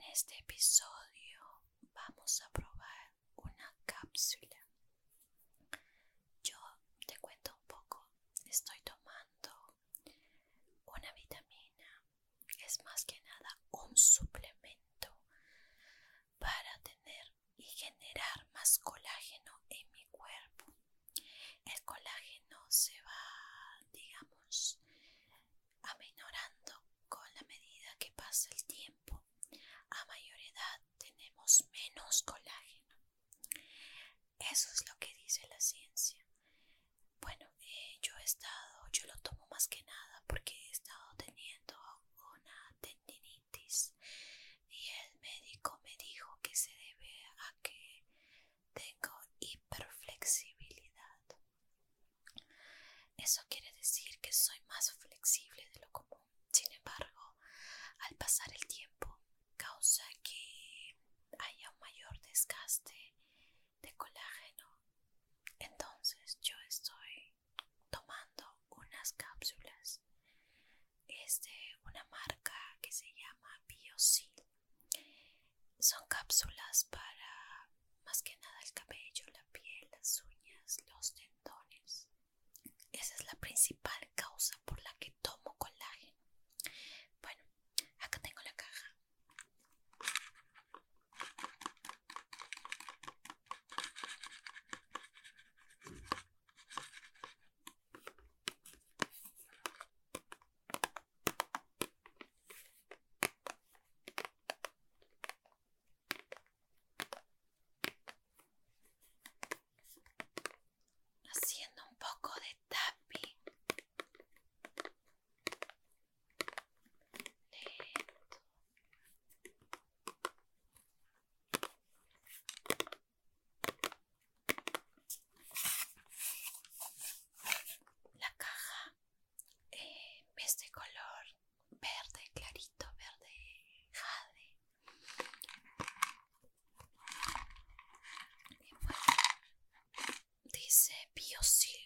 En este episodio vamos a probar una cápsula Eso quiere decir que soy más flexible de lo común. Sin embargo, al pasar el tiempo, causa que haya un mayor desgaste de colágeno. Entonces, yo estoy tomando unas cápsulas. Es de una marca que se llama BioSil. Son cápsulas para más que nada el cabello, la piel, las suya principal sí.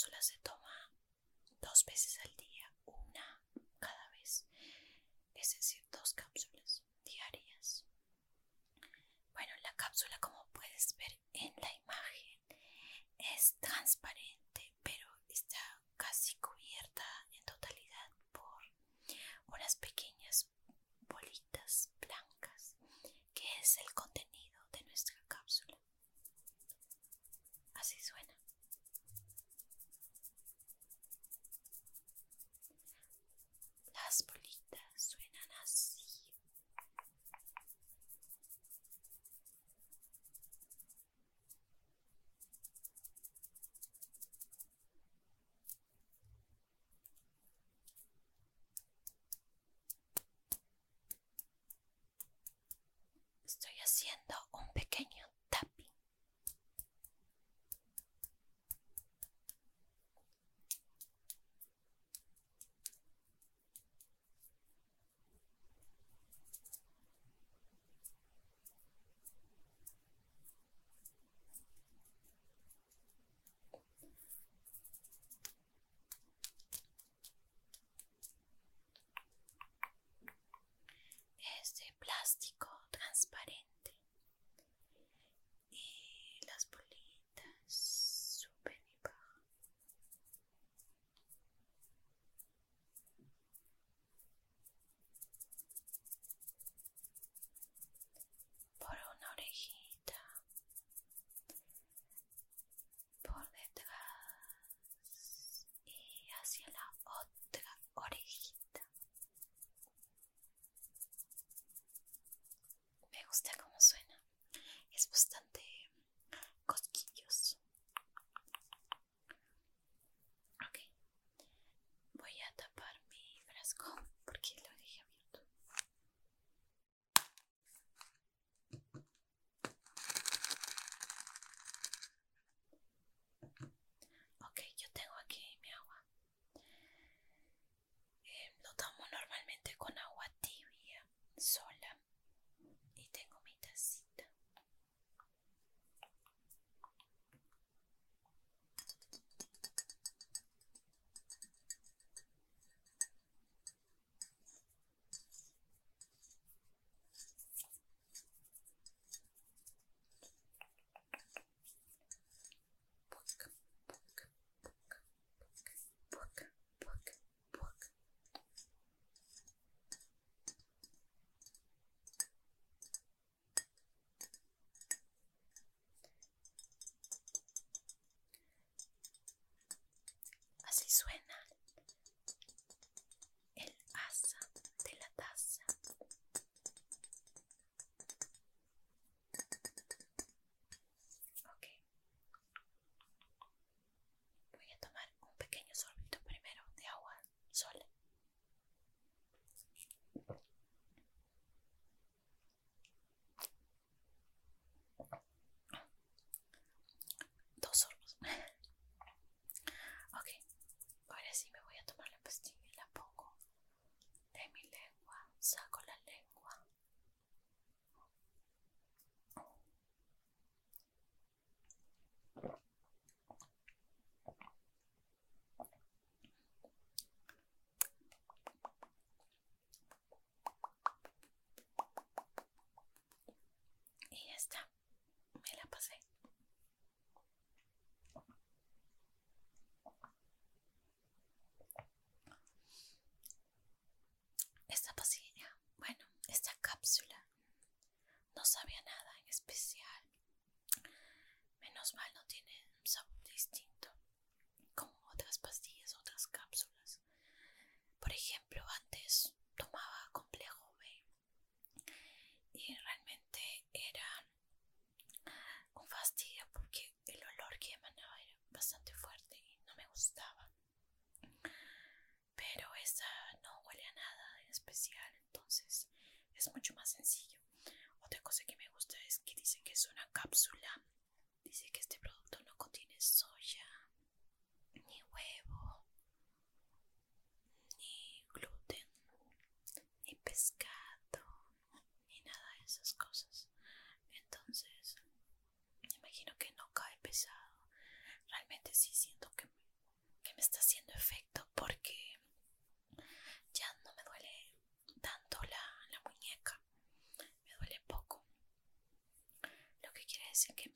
cápsulas de Estoy haciendo un pequeño tapping. Este plástico press button. suena. menos mal no tiene un sabor distinto como otras pastillas, otras cápsulas. Por ejemplo, antes tomaba complejo B y realmente era un fastidio porque el olor que emanaba era bastante fuerte y no me gustaba. Pero esta no huele a nada especial, entonces es mucho más sencillo. Okay.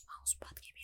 smells, but give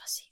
soit si